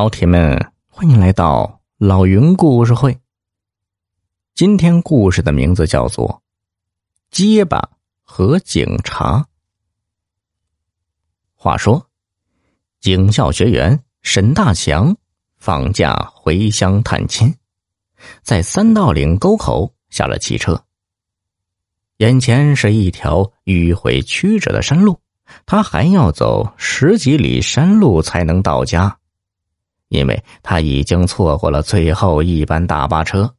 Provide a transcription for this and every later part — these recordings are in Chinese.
老铁们，欢迎来到老云故事会。今天故事的名字叫做《结巴和警察》。话说，警校学员沈大强放假回乡探亲，在三道岭沟口下了汽车。眼前是一条迂回曲折的山路，他还要走十几里山路才能到家。因为他已经错过了最后一班大巴车。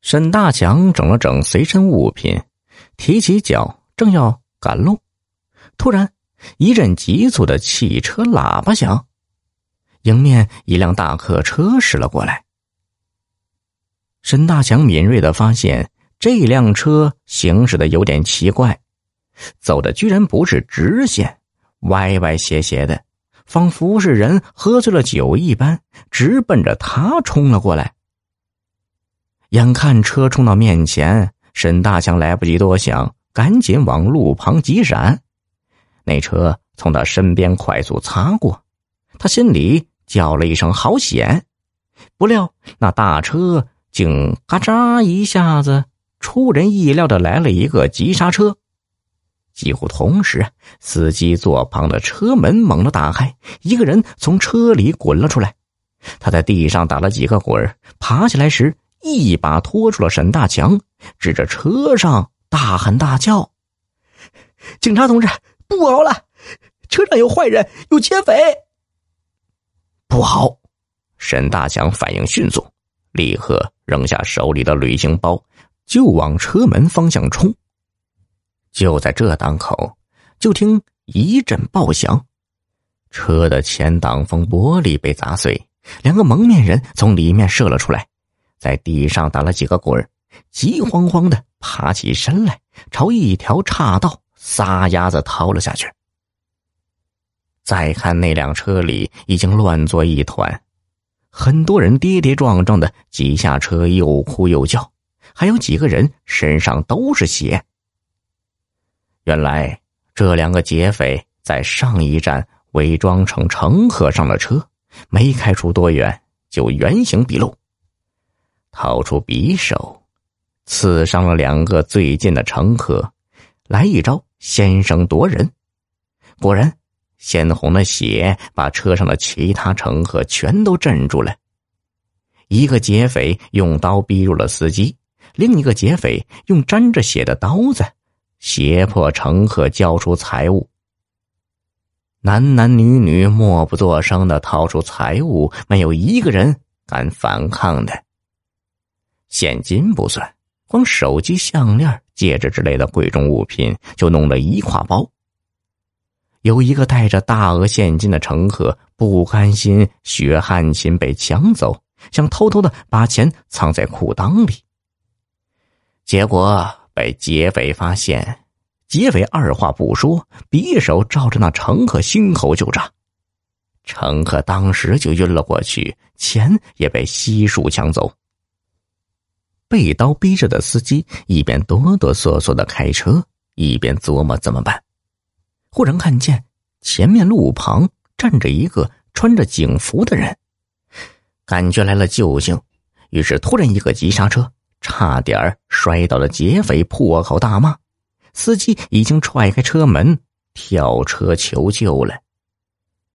沈大强整了整随身物品，提起脚正要赶路，突然一阵急促的汽车喇叭响，迎面一辆大客车驶了过来。沈大强敏锐的发现，这辆车行驶的有点奇怪，走的居然不是直线，歪歪斜斜的。仿佛是人喝醉了酒一般，直奔着他冲了过来。眼看车冲到面前，沈大强来不及多想，赶紧往路旁急闪。那车从他身边快速擦过，他心里叫了一声“好险”。不料那大车竟嘎喳一下子，出人意料的来了一个急刹车。几乎同时，司机座旁的车门猛地打开，一个人从车里滚了出来。他在地上打了几个滚爬起来时，一把拖住了沈大强，指着车上大喊大叫：“警察同志，不好了！车上有坏人，有劫匪！”不好！沈大强反应迅速，立刻扔下手里的旅行包，就往车门方向冲。就在这当口，就听一阵爆响，车的前挡风玻璃被砸碎，两个蒙面人从里面射了出来，在地上打了几个滚急慌慌的爬起身来，朝一条岔道撒丫子逃了下去。再看那辆车里已经乱作一团，很多人跌跌撞撞的挤下车，又哭又叫，还有几个人身上都是血。原来这两个劫匪在上一站伪装成乘客上了车，没开出多远就原形毕露，掏出匕首，刺伤了两个最近的乘客，来一招先声夺人。果然，鲜红的血把车上的其他乘客全都镇住了。一个劫匪用刀逼入了司机，另一个劫匪用沾着血的刀子。胁迫乘客交出财物，男男女女默不作声的掏出财物，没有一个人敢反抗的。现金不算，光手机、项链、戒指之类的贵重物品就弄了一挎包。有一个带着大额现金的乘客不甘心血汗钱被抢走，想偷偷的把钱藏在裤裆里，结果。被劫匪发现，劫匪二话不说，匕首照着那乘客心口就扎，乘客当时就晕了过去，钱也被悉数抢走。被刀逼着的司机一边哆哆嗦嗦的开车，一边琢磨怎么办。忽然看见前面路旁站着一个穿着警服的人，感觉来了救星，于是突然一个急刹车。差点摔倒的劫匪破口大骂，司机已经踹开车门跳车求救了。